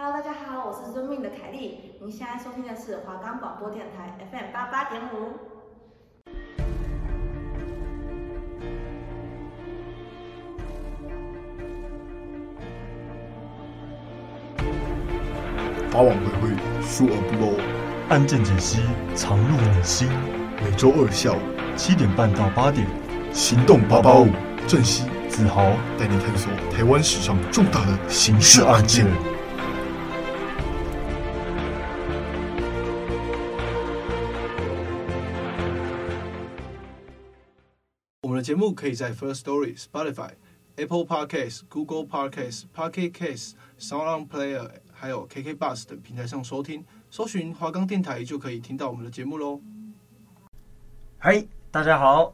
Hello，大家好，我是遵命的凯莉。您现在收听的是华冈广播电台 FM 八八点五。法网恢恢，疏而不漏，案件解析，藏入你心。每周二下午七点半到八点，行动八八五，正熙、子豪带你探索台湾史上重大的刑事案件。节目可以在 First Story、Spotify、Apple Podcasts、Google Podcasts、Pocket Casts、SoundOn Player，还有 KK Bus 等平台上收听，搜寻华冈电台就可以听到我们的节目喽。嗨，大家好，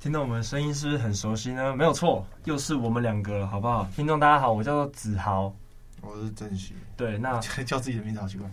听到我们的声音是不是很熟悉呢？没有错，又是我们两个了，好不好？听众大家好，我叫做子豪，我是郑熙。对，那 叫自己的名字好奇怪。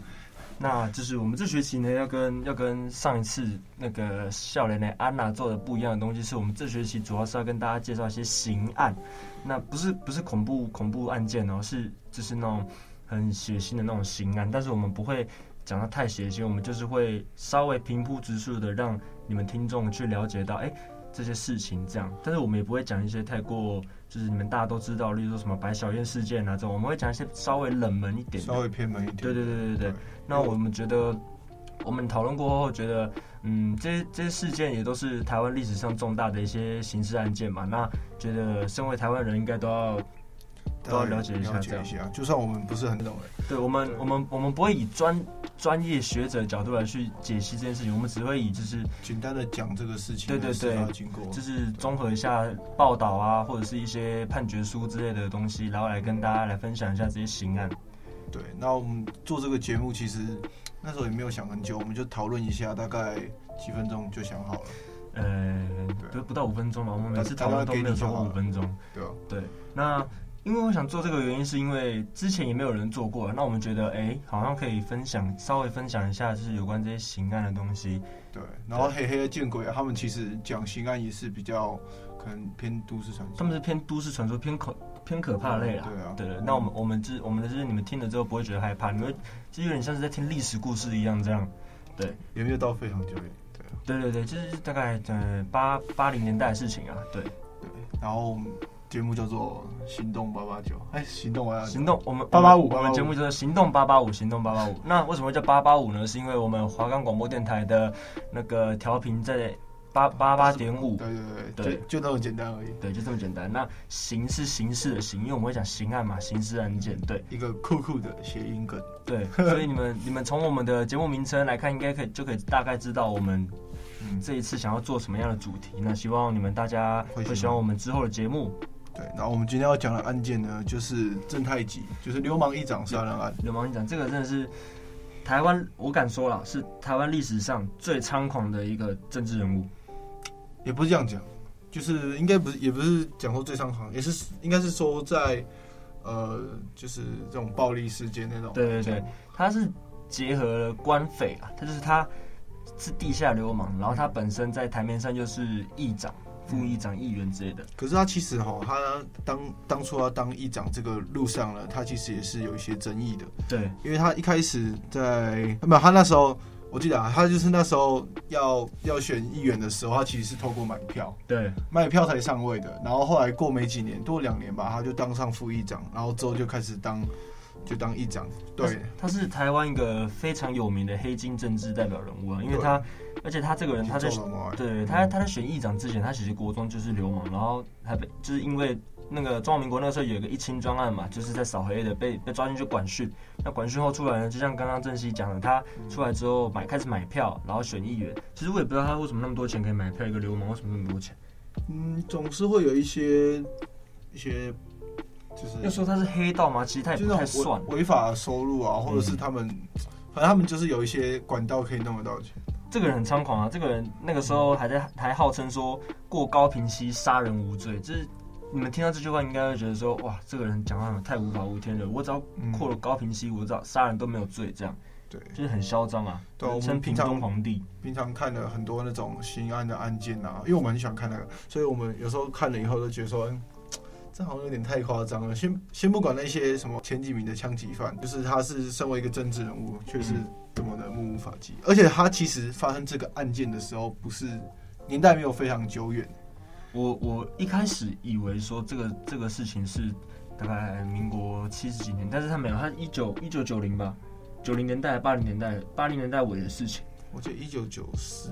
那就是我们这学期呢，要跟要跟上一次那个笑脸的安娜做的不一样的东西，是我们这学期主要是要跟大家介绍一些刑案，那不是不是恐怖恐怖案件哦，是就是那种很血腥的那种刑案，但是我们不会讲得太血腥，我们就是会稍微平铺直述的让你们听众去了解到，哎，这些事情这样，但是我们也不会讲一些太过。就是你们大家都知道，例如说什么白小燕事件啊这种，我们会讲一些稍微冷门一点，稍微偏门一点。对对对对对。那我们觉得，我们讨论过后觉得，嗯，这些这些事件也都是台湾历史上重大的一些刑事案件嘛。那觉得身为台湾人应该都要。都要了解一下，这样。就算我们不是很懂，对我们，我们，我们不会以专专业学者的角度来去解析这件事情，我们只会以就是简单的讲这个事情。对对对，就是综合一下报道啊，或者是一些判决书之类的东西，然后来跟大家来分享一下这些刑案。对，那我们做这个节目，其实那时候也没有想很久，我们就讨论一下，大概几分钟就想好了。呃，不不到五分钟嘛，我们每次讨论都没有超过五分钟。对啊，对，那。因为我想做这个原因，是因为之前也没有人做过，那我们觉得，哎，好像可以分享，稍微分享一下，就是有关这些刑案的东西。对，然后黑黑的见鬼啊，他们其实讲刑案也是比较可能偏都市传说，他们是偏都市传说，偏可偏可怕类啦。对啊，对对。那我们我们这我们的就是你们听了之后不会觉得害怕，你们就有点像是在听历史故事一样这样。对，也没有到非常久远。对，对对对，就是大概在八八零年代的事情啊。对对，然后。节目叫做行动八八九，哎，行动啊，行动，我们八八五，我们节目叫做行动八八五，行动八八五。那为什么会叫八八五呢？是因为我们华冈广播电台的那个调频在八八八点五，对对对对，就那么简单而已，对，就这么简单。那刑是刑事的刑，因为我们会讲刑案嘛，刑事案件，对，一个酷酷的谐音梗，对，所以你们你们从我们的节目名称来看，应该可以就可以大概知道我们这一次想要做什么样的主题。那希望你们大家会喜欢我们之后的节目。对，然后我们今天要讲的案件呢，就是正太极，就是流氓议长杀人案。流氓议长这个真的是台湾，我敢说了，是台湾历史上最猖狂的一个政治人物。也不是这样讲，就是应该不是，也不是讲说最猖狂，也是应该是说在呃，就是这种暴力事件那种。对对对，他是结合了官匪啊，他就是他是地下流氓，然后他本身在台面上就是议长。副议长、议员之类的，可是他其实哈，他当当初要当议长这个路上呢，他其实也是有一些争议的。对，因为他一开始在没有他那时候，我记得啊，他就是那时候要要选议员的时候，他其实是透过买票，对，买票才上位的。然后后来过没几年，多两年吧，他就当上副议长，然后之后就开始当。就当议长，对，他是台湾一个非常有名的黑金政治代表人物啊，因为他，而且他这个人，他在对他他在选议长之前，他其实国中就是流氓，然后还被就是因为那个中华民国那个时候有一个一清专案嘛，就是在扫黑的，被被抓进去管训，那管训后出来呢，就像刚刚正熙讲的，他出来之后买开始买票，然后选议员，其实我也不知道他为什么那么多钱可以买票，一个流氓为什么那么多钱？嗯，总是会有一些一些。就是要说他是黑道吗？其实他也不太算违法收入啊，或者是他们，嗯、反正他们就是有一些管道可以弄得到钱。这个人很猖狂啊！这个人那个时候还在、嗯、还号称说过高平息杀人无罪，就是你们听到这句话应该会觉得说哇，这个人讲话太无法无天了。我只要过了高平息，我知道杀人都没有罪，这样对，就是很嚣张啊。对，我们平东皇帝平常看了很多那种刑案的案件啊，因为我们很喜欢看那个，所以我们有时候看了以后都觉得说。这好像有点太夸张了。先先不管那些什么前几名的枪击犯，就是他是身为一个政治人物，却是这么的目无法纪。而且他其实发生这个案件的时候，不是年代没有非常久远。我我一开始以为说这个这个事情是大概民国七十几年，但是他没有，他一九一九九零吧，九零年代八零年代八零年代尾的事情。我记得一九九四，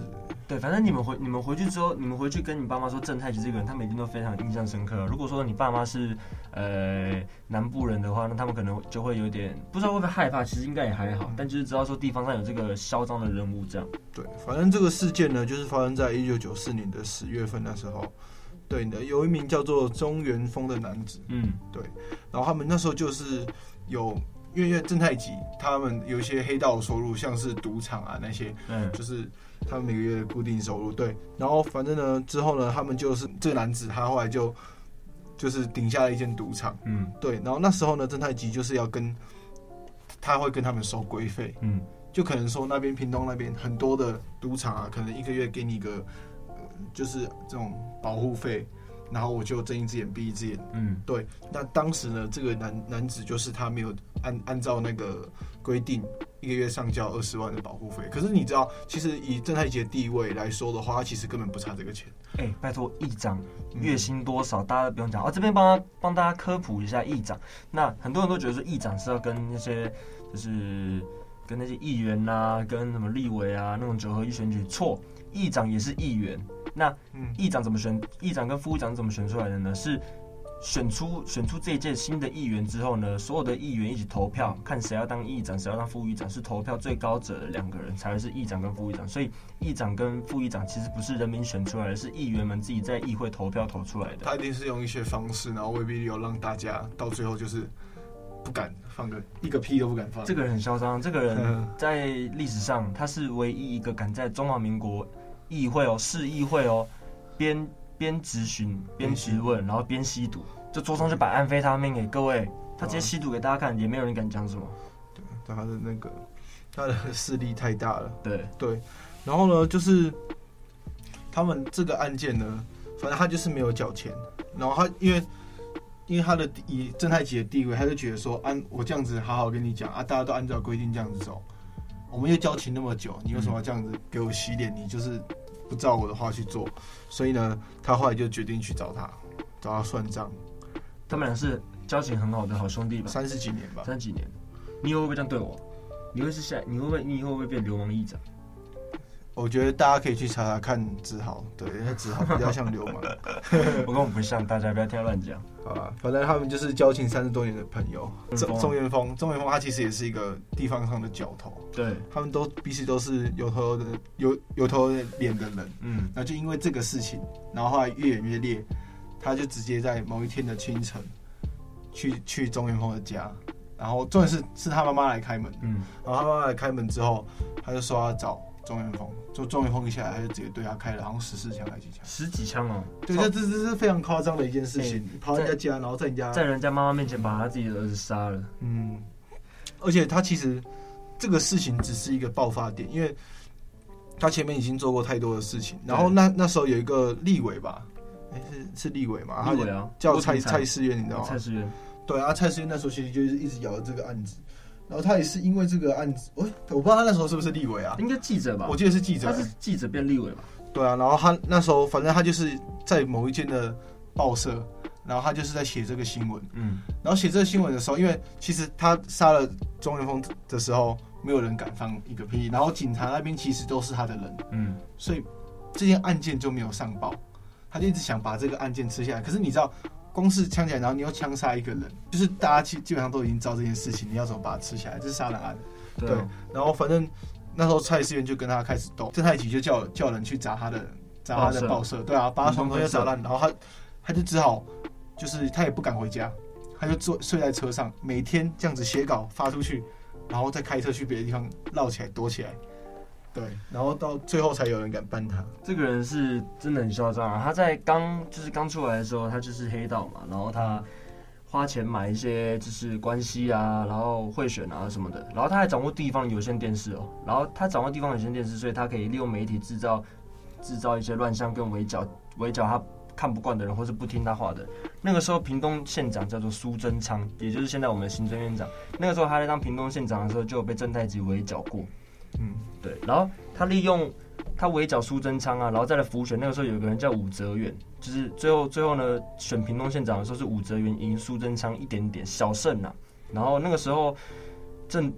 对，反正你们回你们回去之后，你们回去跟你爸妈说正太吉这个人，他们一定都非常印象深刻。如果说你爸妈是呃南部人的话，那他们可能就会有点不知道会不会害怕，其实应该也还好，但就是知道说地方上有这个嚣张的人物这样。对，反正这个事件呢，就是发生在一九九四年的十月份那时候。对的，有一名叫做中原峰的男子，嗯，对，然后他们那时候就是有。因为因为正太吉他们有一些黑道收入，像是赌场啊那些，嗯，就是他们每个月的固定收入。对，然后反正呢之后呢，他们就是这个男子，他后来就就是顶下了一间赌场，嗯，对。然后那时候呢，正太吉就是要跟他会跟他们收规费，嗯，就可能说那边屏东那边很多的赌场啊，可能一个月给你一个，呃，就是这种保护费。然后我就睁一只眼闭一只眼，嗯，对。那当时呢，这个男男子就是他没有按按照那个规定，一个月上交二十万的保护费。可是你知道，其实以郑太吉的地位来说的话，他其实根本不差这个钱。哎、欸，拜托，议长月薪多少？嗯、大家不用讲。哦，这边帮他帮大家科普一下议长。那很多人都觉得说议长是要跟那些就是跟那些议员呐、啊，跟什么立委啊那种九合一选举。错，议长也是议员。那议长怎么选？议长跟副议长怎么选出来的呢？是选出选出这一届新的议员之后呢，所有的议员一起投票，看谁要当议长，谁要当副议长，是投票最高者的两个人才会是议长跟副议长。所以议长跟副议长其实不是人民选出来的，是议员们自己在议会投票投出来的。他一定是用一些方式，然后未必有让大家到最后就是不敢放个一个屁都不敢放。这个人很嚣张，这个人 在历史上他是唯一一个敢在中华民国。议会哦，市议会哦，边边质询边质问，然后边吸毒，就桌上就摆安非他命给各位，他直接吸毒给大家看，也没有人敢讲什么。对，他的那个他的势力太大了。对对，然后呢，就是他们这个案件呢，反正他就是没有缴钱，然后他因为因为他的以正太级的地位，他就觉得说，按我这样子好好跟你讲啊，大家都按照规定这样子走。我们又交情那么久，你为什么要这样子给我洗脸？你就是不照我的话去做，所以呢，他后来就决定去找他，找他算账。他们俩是交情很好的好兄弟吧？三十几年吧。三十几年，你以后会不会这样对我？你会是下？你会不会？你以后会不会变流氓议长？我觉得大家可以去查查看子豪，对，他子豪比较像流氓，我跟我不像，大家不要听他乱讲。好吧，反正他们就是交情三十多年的朋友。钟钟元峰，钟元峰他其实也是一个地方上的角头，对，他们都彼此都是有头的有有头脸的人，嗯，那就因为这个事情，然后后来越演越烈，他就直接在某一天的清晨去去钟元峰的家，然后重点是是他妈妈来开门，嗯，然后他妈妈来开门之后，他就说要找。钟元峰，就钟元峰一下来，他就直接对他开了，好像十四枪还是几枪？十几枪哦。对，这这这是非常夸张的一件事情。欸、跑人家家，然后在人家在人家妈妈面前把他自己的儿子杀了。嗯，而且他其实这个事情只是一个爆发点，因为他前面已经做过太多的事情。然后那那时候有一个立委吧，哎、欸、是是立委嘛？立委啊，叫蔡蔡世渊，你知道吗？蔡世渊。对啊，蔡世渊那时候其实就是一直咬着这个案子。然后他也是因为这个案子，我我不知道他那时候是不是立委啊？应该记者吧？我记得是记者，他是记者变立委吧？对啊，然后他那时候反正他就是在某一间的报社，然后他就是在写这个新闻，嗯，然后写这个新闻的时候，因为其实他杀了钟元峰的时候，没有人敢放一个屁，然后警察那边其实都是他的人，嗯，所以这件案件就没有上报，他就一直想把这个案件吃下来，可是你知道。光是枪起来，然后你又枪杀一个人，就是大家基基本上都已经知道这件事情，你要怎么把它吃起来？这是杀人案。对，对。然后反正那时候蔡思源就跟他开始斗，郑太吉就叫叫人去砸他的砸他的报社，对啊，把他床头也砸烂，然后他他就只好就是他也不敢回家，他就坐睡在车上，每天这样子写稿发出去，然后再开车去别的地方绕起来躲起来。对，然后到最后才有人敢办他。这个人是真的很嚣张啊！他在刚就是刚出来的时候，他就是黑道嘛，然后他花钱买一些就是关系啊，然后贿选啊什么的，然后他还掌握地方有线电视哦，然后他掌握地方有线电视，所以他可以利用媒体制造制造一些乱象跟围剿围剿他看不惯的人，或是不听他话的。那个时候，屏东县长叫做苏贞昌，也就是现在我们的行政院长。那个时候他在当屏东县长的时候，就有被正太吉围剿过。嗯，对。然后他利用他围剿苏贞昌啊，然后再来辅选。那个时候有个人叫武泽远，就是最后最后呢，选屏东县长的时候是武泽元赢苏贞昌一点点小胜呐、啊。然后那个时候正。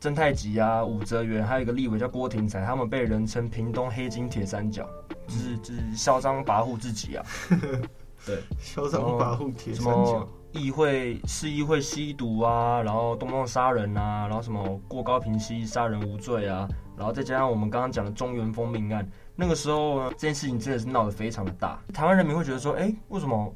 正太吉啊，武泽元，还有一个立委叫郭廷才，他们被人称屏东黑金铁三角，就是就是嚣张跋扈自己啊。对，嚣张跋扈铁三角。议会市议会吸毒啊，然后动不动杀人啊，然后什么过高平息杀人无罪啊，然后再加上我们刚刚讲的中原风命案，那个时候呢，这件事情真的是闹得非常的大。台湾人民会觉得说，哎、为什么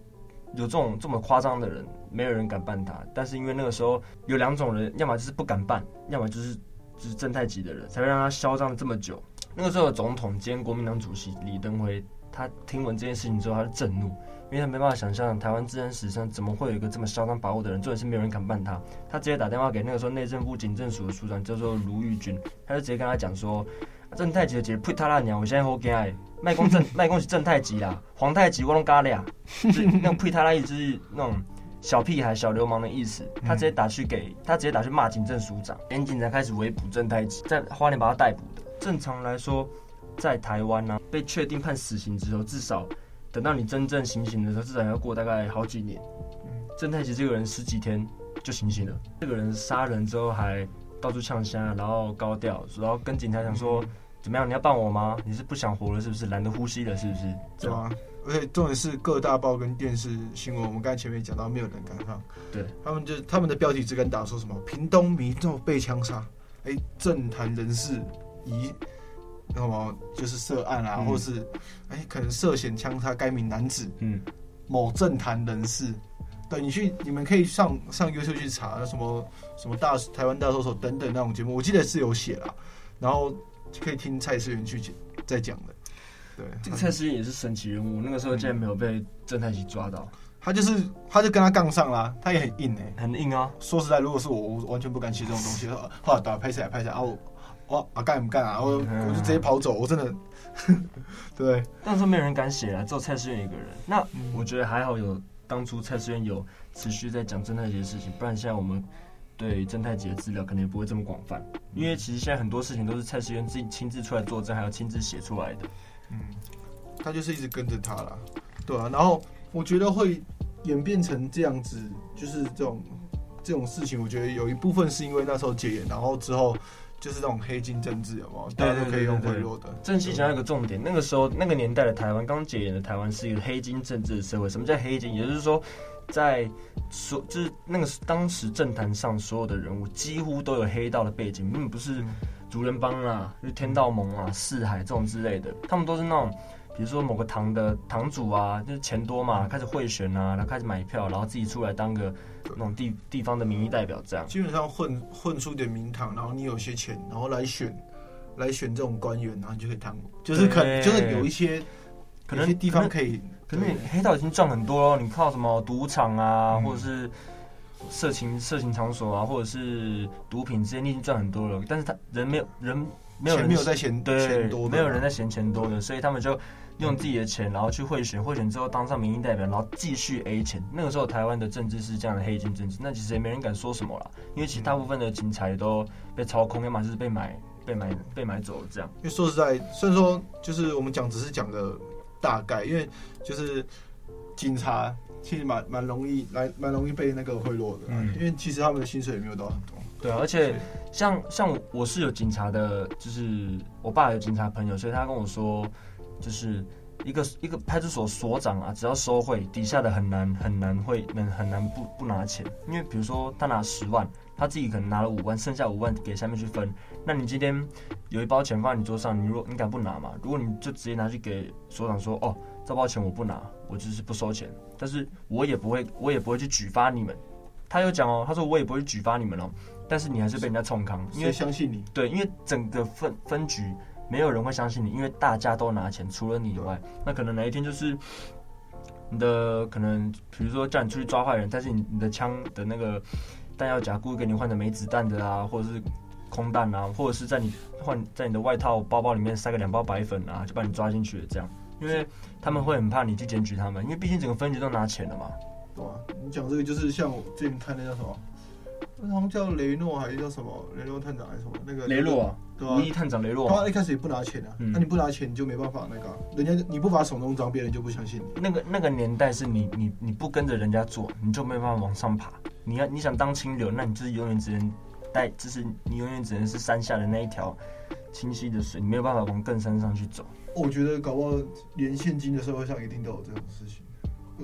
有这种这么夸张的人？没有人敢办他，但是因为那个时候有两种人，要么就是不敢办，要么就是就是正太级的人，才会让他嚣张了这么久。那个时候的总统兼国民党主席李登辉，他听闻这件事情之后，他就震怒，因为他没办法想象台湾治安史上怎么会有一个这么嚣张跋扈的人，重点是没有人敢办他。他直接打电话给那个时候内政部警政署的署长，叫做卢玉军，他就直接跟他讲说：“正太极的姐呸他那娘，我现在好惊，卖公正卖公是正太极啦，皇太极我拢嘎俩，那种呸他那意思就是那种。”小屁孩、小流氓的意思，他直接打去给他直接打去骂警政署长，连警察开始围捕正太极，在花莲把他逮捕的。正常来说，在台湾呢、啊，被确定判死刑之后，至少等到你真正醒醒的时候，至少要过大概好几年。正太吉这个人十几天就醒醒了，这个人杀人之后还到处呛虾，然后高调，然后跟警察讲说：“怎么样？你要办我吗？你是不想活了是不是？懒得呼吸了是不是？”对啊。而且重点是各大报跟电视新闻，我们刚才前面讲到，没有人敢放。对，他们就他们的标题只敢打说什么屏东民众被枪杀，哎、欸，政坛人士疑，那么就是涉案啊，嗯、或是哎、欸、可能涉嫌枪杀该名男子。嗯，某政坛人士，对，你去你们可以上上 YouTube 去查什么什么大台湾大搜索等等那种节目，我记得是有写啦，然后可以听蔡思源去讲在讲的。对，这个蔡思源也是神奇人物，那个时候竟然没有被侦探局抓到，他就是他就跟他杠上啦，他也很硬哎、欸，很硬啊。说实在，如果是我，我完全不敢写这种东西。后来打拍下来拍下来啊，我我啊干不干啊？我我就直接跑走，我真的。对，但是没有人敢写啊，只有蔡思源一个人。那我觉得还好，有当初蔡思源有持续在讲正太吉的事情，不然现在我们对正太吉的资料可能也不会这么广泛。因为其实现在很多事情都是蔡思源自己亲自出来作证，还有亲自写出来的。嗯，他就是一直跟着他啦，对啊。然后我觉得会演变成这样子，就是这种这种事情，我觉得有一部分是因为那时候戒严，然后之后就是那种黑金政治，有没有？大家都可以用贿赂的。正熙讲一个重点，那个时候那个年代的台湾，刚解严的台湾是一个黑金政治的社会。什么叫黑金？也就是说，在所就是那个当时政坛上所有的人物几乎都有黑道的背景，并，不是。主人帮啊，就天道盟啊、四海这种之类的，他们都是那种，比如说某个堂的堂主啊，就是钱多嘛，开始贿选啊，然后开始买票，然后自己出来当个那种地地方的民意代表，这样。基本上混混出点名堂，然后你有些钱，然后来选，来选这种官员，然后你就可以当，就是可能就是有一些，可能地方可以，可能黑道已经赚很多了，你靠什么赌场啊，嗯、或者是。色情色情场所啊，或者是毒品这些，你已经赚很多了。但是他人没有人没有人没有在嫌钱多，没有人在嫌钱多的，所以他们就用自己的钱，然后去贿选，贿选之后当上民意代表，然后继续 A 钱。那个时候台湾的政治是这样的黑金政治，那其实也没人敢说什么了，因为其实大部分的警察也都被操控，要么就是被买被买被买走了这样。因为说实在，虽然说就是我们讲只是讲的大概，因为就是警察。其实蛮蛮容易来，蛮容易被那个贿赂的，嗯，因为其实他们的薪水也没有到很多。对，而且像像我是有警察的，就是我爸有警察朋友，所以他跟我说，就是一个一个派出所所长啊，只要收贿，底下的很难很难会能很难不不拿钱，因为比如说他拿十万，他自己可能拿了五万，剩下五万给下面去分。那你今天有一包钱放在你桌上，你如果你敢不拿嘛？如果你就直接拿去给所长说，哦。这包钱我不拿，我就是不收钱，但是我也不会，我也不会去举发你们。他有讲哦，他说我也不会举发你们哦，但是你还是被人家冲康，因为相信你。对，因为整个分分局没有人会相信你，因为大家都拿钱，除了你以外，那可能哪一天就是你的可能，比如说叫你出去抓坏人，但是你你的枪的那个弹药夹故意给你换的没子弹的啊，或者是空弹啊，或者是在你换在你的外套包包里面塞个两包白粉啊，就把你抓进去了这样。因为他们会很怕你去检举他们，因为毕竟整个分局都拿钱了嘛。对啊，你讲这个就是像我最近看那叫什么，那好像叫雷诺还是叫什么雷诺探长还是什么那个雷诺啊，对啊，吴一探长雷诺，他一开始也不拿钱啊，那、嗯啊、你不拿钱你就没办法那个、啊，人家你不把手弄脏，别人就不相信你。那个那个年代是你你你不跟着人家做，你就没办法往上爬。你要你想当清流，那你就是永远只能带，就是你永远只能是山下的那一条清晰的水，你没有办法往更山上去走。我觉得搞不好连现今的社会上一定都有这种事情，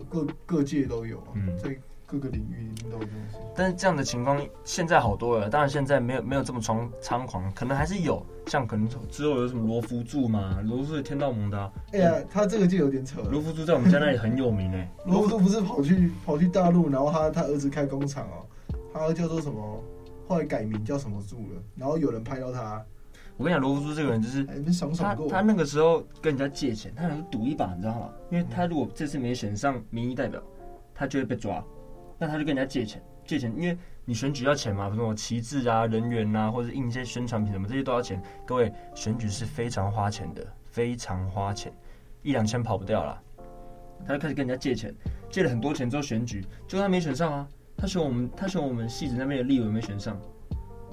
各各各界都有、啊，嗯，在各个领域一定都有这种事情。但是这样的情况现在好多了，当然现在没有没有这么猖猖狂，可能还是有，像可能之后有什么罗福柱嘛，罗福柱天道盟的、啊，哎呀，他这个就有点扯了。罗福柱在我们家那里很有名哎、欸，罗福柱不是跑去跑去大陆，然后他他儿子开工厂哦，他叫做什么？后来改名叫什么柱了？然后有人拍到他。我跟你讲，罗福柱这个人就是他，他那个时候跟人家借钱，他想赌一把，你知道吗？因为他如果这次没选上民意代表，他就会被抓。那他就跟人家借钱，借钱，因为你选举要钱嘛，什么旗帜啊、人员啊，或者印一些宣传品什么，这些都要钱。各位，选举是非常花钱的，非常花钱，一两千跑不掉啦。他就开始跟人家借钱，借了很多钱之后选举，结果他没选上啊。他选我们，他选我们戏子那边的立委没选上，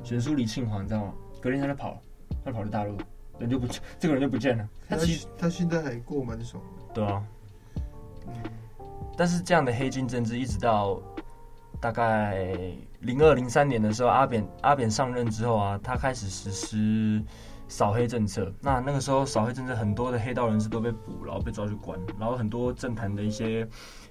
选输李庆华，你知道吗？隔天他就跑了。他跑到大陆，人就不，这个人就不见了。他其实他现在还过蛮爽的。对啊，嗯。但是这样的黑金政治，一直到大概零二零三年的时候，阿扁阿扁上任之后啊，他开始实施扫黑政策。那那个时候扫黑政策，很多的黑道人士都被捕，然后被抓去关，然后很多政坛的一些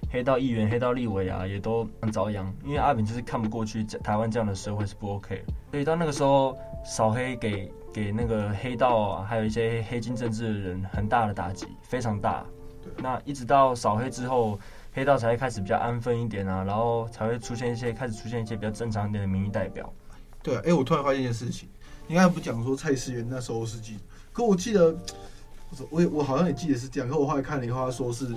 黑道议员、黑道立委啊，也都遭殃。因为阿扁就是看不过去台湾这样的社会是不 OK，所以到那个时候扫黑给。给那个黑道啊，还有一些黑金政治的人很大的打击，非常大。那一直到扫黑之后，黑道才会开始比较安分一点啊，然后才会出现一些开始出现一些比较正常一点的民意代表。对，哎、欸，我突然发现一件事情，你刚才不讲说蔡思源那时候是记，可我记得，我我好像也记得是这样，可我后来看了以后，他说是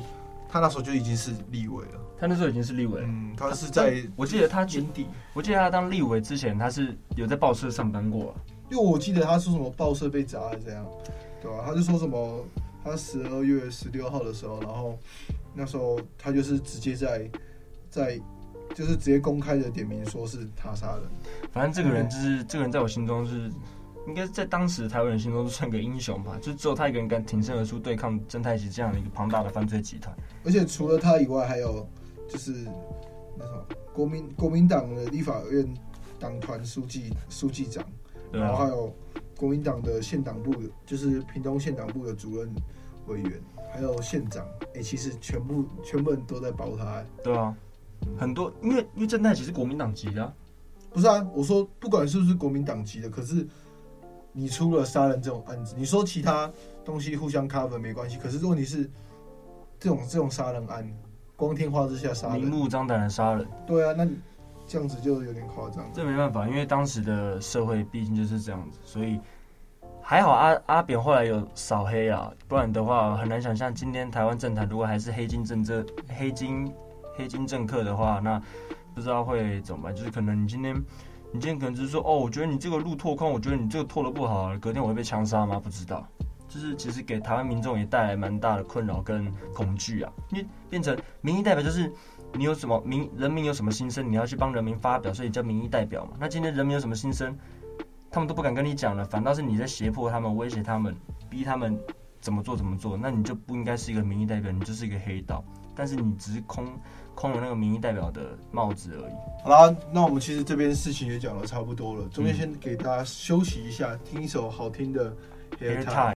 他那时候就已经是立委了，他那时候已经是立委了。嗯，他是在我记得他年底，我记得他当立委之前，他是有在报社上班过、啊。因为我记得他说什么报社被砸了这样，对吧？他就说什么他十二月十六号的时候，然后那时候他就是直接在在就是直接公开的点名说是他杀的。反正这个人就是、嗯、这个人在我心中是应该在当时台湾人心中算个英雄吧，就只有他一个人敢挺身而出对抗曾太奇这样的一个庞大的犯罪集团。而且除了他以外，还有就是那什么国民国民党的立法院党团书记书记长。然后还有国民党的县党部，就是屏东县党部的主任委员，还有县长，哎、欸，其实全部全部人都在保他。对啊，很多因为因为郑太奇是国民党籍的、啊，不是啊？我说不管是不是国民党籍的，可是你出了杀人这种案子，你说其他东西互相 cover 没关系，可是问题是这种这种杀人案，光天化日之下杀人，明目张胆的杀人，对啊，那你。这样子就有点夸张，这没办法，因为当时的社会毕竟就是这样子，所以还好阿阿扁后来有扫黑啊，不然的话很难想象今天台湾政坛如果还是黑金政治、黑金黑金政客的话，那不知道会怎么办。就是可能你今天你今天可能只是说哦，我觉得你这个路拓宽，我觉得你这个拓的不好，隔天我会被枪杀吗？不知道，就是其实给台湾民众也带来蛮大的困扰跟恐惧啊，因为变成民意代表就是。你有什么民人民有什么心声，你要去帮人民发表，所以叫民意代表嘛。那今天人民有什么心声，他们都不敢跟你讲了，反倒是你在胁迫他们、威胁他们、逼他们怎么做怎么做，那你就不应该是一个民意代表，你就是一个黑道。但是你只是空空了那个民意代表的帽子而已。好啦，那我们其实这边事情也讲的差不多了，中间先给大家休息一下，听一首好听的 Hair Tie。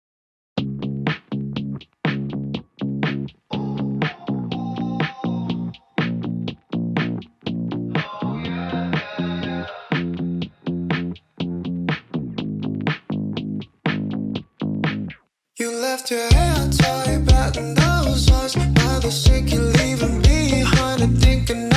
left your hair tied, batting those eyes. By the sick, you're leaving behind and thinking.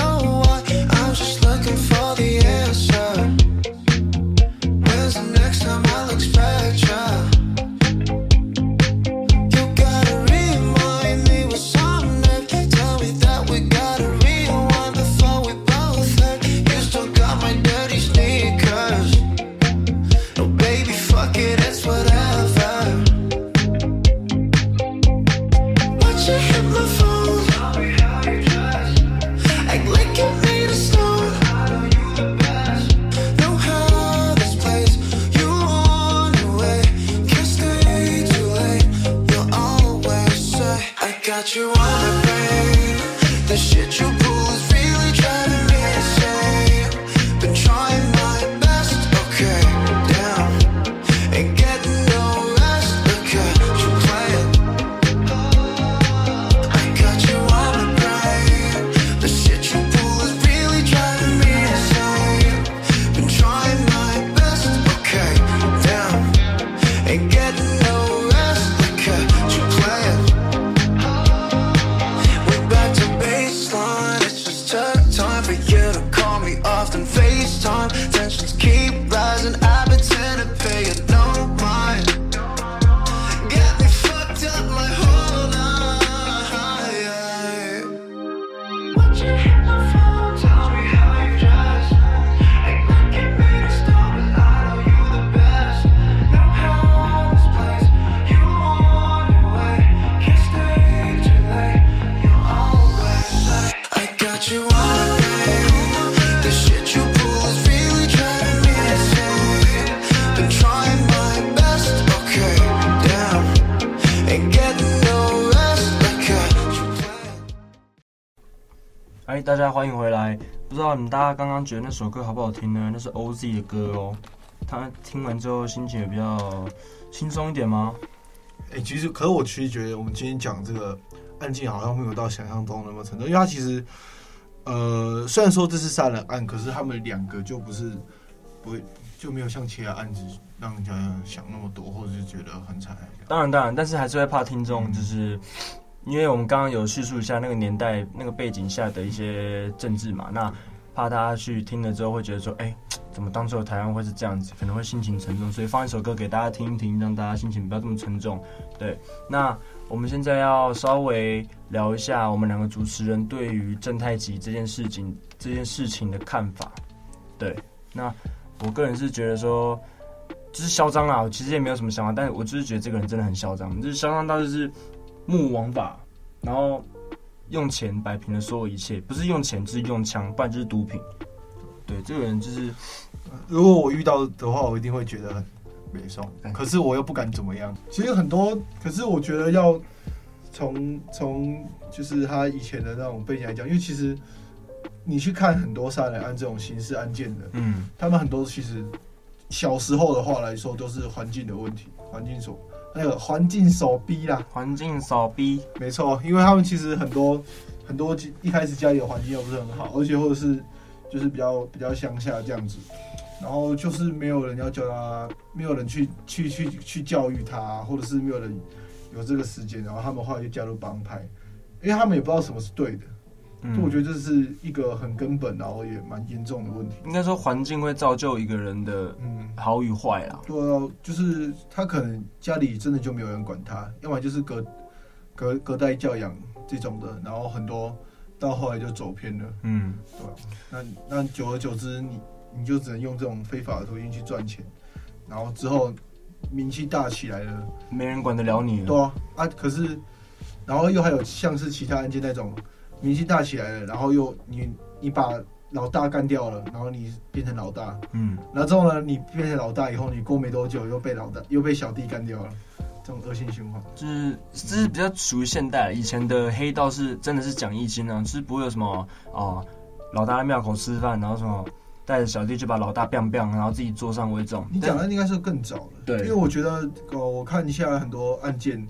大家欢迎回来。不知道你们大家刚刚觉得那首歌好不好听呢？那是 OZ 的歌哦。他听完之后心情也比较轻松一点吗？哎、其实，可是我其实觉得我们今天讲这个案件好像没有到想象中那么沉重，因为他其实，呃，虽然说这是杀人案，可是他们两个就不是不会就没有像其他案子让人家想那么多，或者是觉得很惨。当然当然，但是还是会怕听众就是。因为我们刚刚有叙述一下那个年代、那个背景下的一些政治嘛，那怕大家去听了之后会觉得说，哎，怎么当初的台湾会是这样子，可能会心情沉重，所以放一首歌给大家听一听，让大家心情不要这么沉重。对，那我们现在要稍微聊一下我们两个主持人对于正太极这件事情这件事情的看法。对，那我个人是觉得说，就是嚣张啊，我其实也没有什么想法，但是我就是觉得这个人真的很嚣张，就是嚣张到就是。目王法，然后用钱摆平了所有一切，不是用钱就是用枪，不然就是毒品。对，这个人就是，如果我遇到的话，我一定会觉得很悲伤。可是我又不敢怎么样。其实很多，可是我觉得要从从就是他以前的那种背景来讲，因为其实你去看很多杀人案这种刑事案件的，嗯，他们很多其实小时候的话来说都是环境的问题，环境所。那个环境所逼啦，环境所逼，没错，因为他们其实很多很多一开始家里的环境又不是很好，而且或者是就是比较比较乡下这样子，然后就是没有人要教他，没有人去去去去教育他，或者是没有人有这个时间，然后他们后来就加入帮派，因为他们也不知道什么是对的。就我觉得这是一个很根本，然后也蛮严重的问题。应该说环境会造就一个人的好与坏啦。对啊，就是他可能家里真的就没有人管他，要么就是隔隔隔代教养这种的，然后很多到后来就走偏了。嗯，对啊。那那久而久之，你你就只能用这种非法的途径去赚钱，然后之后名气大起来了，没人管得了你了。对啊，啊，可是然后又还有像是其他案件那种。名气大起来了，然后又你你把老大干掉了，然后你变成老大，嗯，然后之后呢，你变成老大以后，你过没多久又被老大又被小弟干掉了，这种恶性循环，就是这是比较属于现代。以前的黑道是真的是讲义气呢，就是不会有什么啊、呃，老大在庙口吃饭，然后什么带着小弟就把老大 biang biang，然后自己坐上位这种。你讲的应该是更早的，对，因为我觉得呃我看一下很多案件，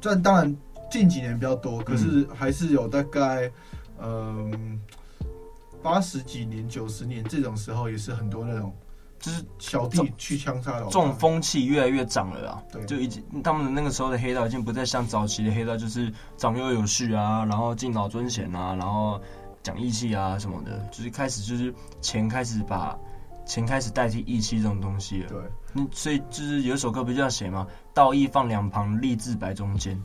但当然。近几年比较多，可是还是有大概，嗯，八十几年、九十年这种时候，也是很多那种，就是小弟去枪杀老，这种风气越来越长了啊。对，就已经他们那个时候的黑道已经不再像早期的黑道，就是长幼有序啊，然后敬老尊贤啊，然后讲义气啊什么的，就是开始就是钱开始把钱开始代替义气这种东西了。对，那，所以就是有一首歌不就要写吗？道义放两旁，利字摆中间。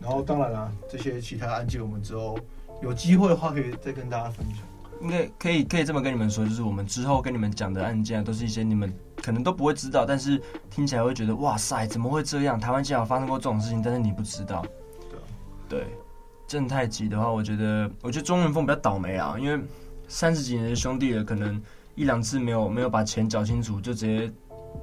然后当然啦，这些其他案件我们之后有机会的话，可以再跟大家分享。应该可以可以这么跟你们说，就是我们之后跟你们讲的案件，都是一些你们可能都不会知道，但是听起来会觉得哇塞，怎么会这样？台湾竟然发生过这种事情，但是你不知道。对，对，正太吉的话，我觉得我觉得钟文峰比较倒霉啊，因为三十几年的兄弟了，可能一两次没有没有把钱缴清楚，就直接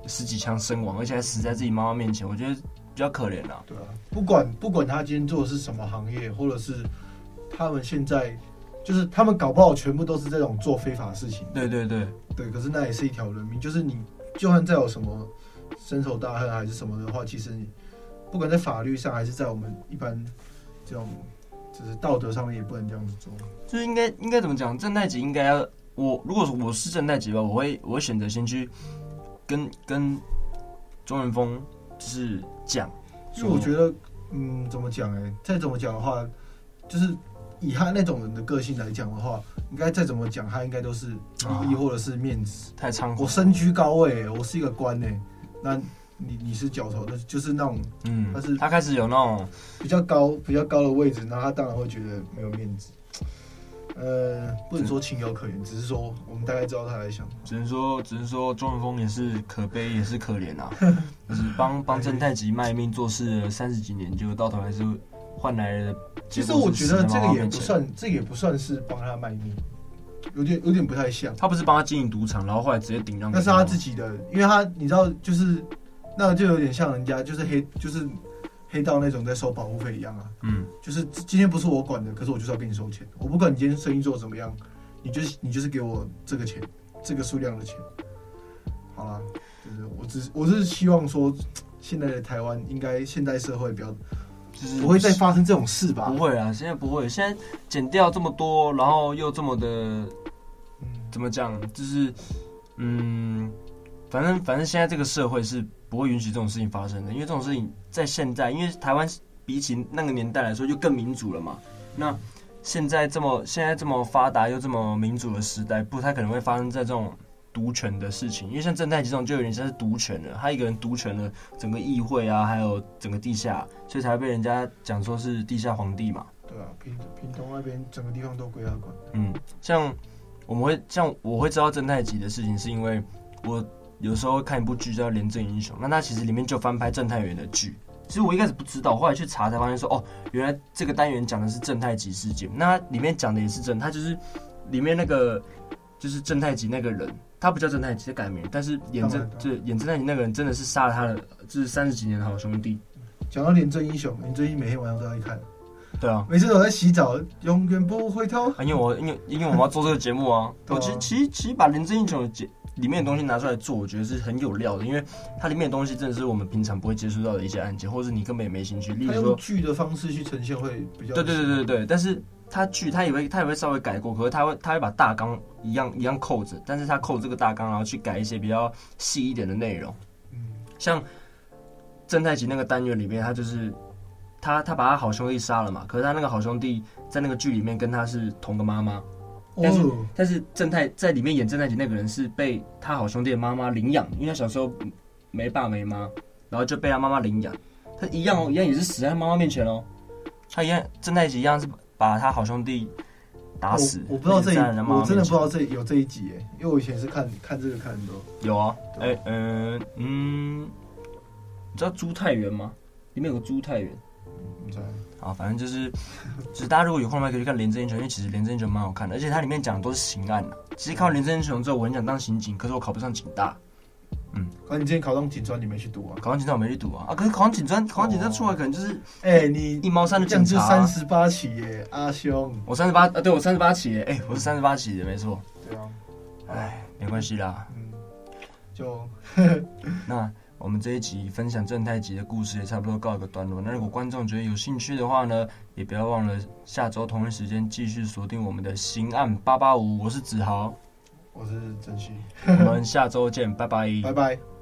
十几枪身亡，而且还死在自己妈妈面前，我觉得。比较可怜啊，对啊，不管不管他今天做的是什么行业，或者是他们现在就是他们搞不好全部都是这种做非法事情。对对对对，可是那也是一条人命，就是你就算再有什么深仇大恨还是什么的话，其实你不管在法律上还是在我们一般这种就是道德上面也不能这样子做。就是应该应该怎么讲？正太级应该要我，如果我是正太级吧，我会我会选择先去跟跟钟文峰。就是讲，因为我觉得，嗯，怎么讲？哎，再怎么讲的话，就是以他那种人的个性来讲的话，应该再怎么讲，他应该都是利益或者是面子。太猖狂。我身居高位，我是一个官呢，那你你是角头，那就是那种嗯他是，他开始有那种比较高比较高的位置，那他当然会觉得没有面子。呃，不能说情有可原，只是说我们大概知道他在想。只能说，只能说，钟文峰也是可悲，也是可怜啊，就是帮帮正太极卖命做事了三十几年，结果到头还是换来了。其实我觉得这个也不算，这个也不算是帮他卖命，有点有点不太像。他不是帮他经营赌场，然后后来直接顶让。那是他自己的，因为他你知道，就是那就有点像人家就是黑就是黑道那种在收保护费一样啊。嗯，就是今天不是我管的，可是我就是要给你收钱。我不管你今天生意做得怎么样，你就是你就是给我这个钱，这个数量的钱。好啦，就是我只是我是希望说，现在的台湾应该现代社会比较。就是不会再发生这种事吧？不会啊，现在不会。现在减掉这么多，然后又这么的，嗯，怎么讲？就是，嗯，反正反正现在这个社会是不会允许这种事情发生的，因为这种事情在现在，因为台湾比起那个年代来说就更民主了嘛。那现在这么现在这么发达又这么民主的时代，不太可能会发生在这种。独权的事情，因为像正太极这种就有点像是独权了，他一个人独权了整个议会啊，还有整个地下，所以才被人家讲说是地下皇帝嘛。对啊，屏屏东那边整个地方都归他管。嗯，像我们会像我会知道正太极的事情，是因为我有时候会看一部剧叫《廉政英雄》，那它其实里面就翻拍正太元的剧。其实我一开始不知道，后来去查才发现说，哦，原来这个单元讲的是正太极事件。那里面讲的也是正，他就是里面那个就是正太极那个人。他不叫正太极，他改名，但是演正就演正太极那个人真的是杀了他的，就是三十几年的好兄弟。讲到廉政英雄，廉政英雄每天晚上都要看。对啊，每次我在洗澡，永远不回头。啊、因为我因为因为我们要做这个节目啊，我其实其实其实把廉政英雄的节里面的东西拿出来做，我觉得是很有料的，因为它里面的东西真的是我们平常不会接触到的一些案件，或者你根本也没兴趣。例如说剧的方式去呈现会比较。对对对对对，但是。他剧他以为他也会稍微改过，可是他会他会把大纲一样一样扣着，但是他扣这个大纲，然后去改一些比较细一点的内容。嗯，像正太极那个单元里面，他就是他他把他好兄弟杀了嘛，可是他那个好兄弟在那个剧里面跟他是同个妈妈，但是、哦、但是正太在里面演正太姐那个人是被他好兄弟的妈妈领养，因为他小时候没爸没妈，然后就被他妈妈领养。他一样哦，一样也是死在他妈妈面前哦，他一样正太姐一样是。把他好兄弟打死，我，我不知道这一，我真的不知道这有这一集哎，因为我以前是看看这个看很多。有啊，哎嗯嗯，你知道朱太元吗？里面有个朱太元，你知道？啊，反正就是，就是大家如果有空的话可以去看《廉政英雄》，因为其实《廉政英雄》蛮好看的，而且它里面讲的都是刑案的。其实看完《廉政英雄》之后，我很想当刑警，可是我考不上警大。嗯，可你之前考上警专，你没去读啊？考上警专我没去读啊！啊，可是考上警专，考上警专出来可能就是，哎、欸，你一毛三的警察、啊，三十八起耶，阿兄，我三十八，啊，对我三十八起耶，哎、欸，我是三十八起的，没错。对啊，哎，没关系啦，嗯，就那我们这一集分享正太集的故事也差不多告一个段落。那如果观众觉得有兴趣的话呢，也不要忘了下周同一时间继续锁定我们的刑案八八五。我是子豪，我是郑旭，我们下周见，拜拜，拜拜。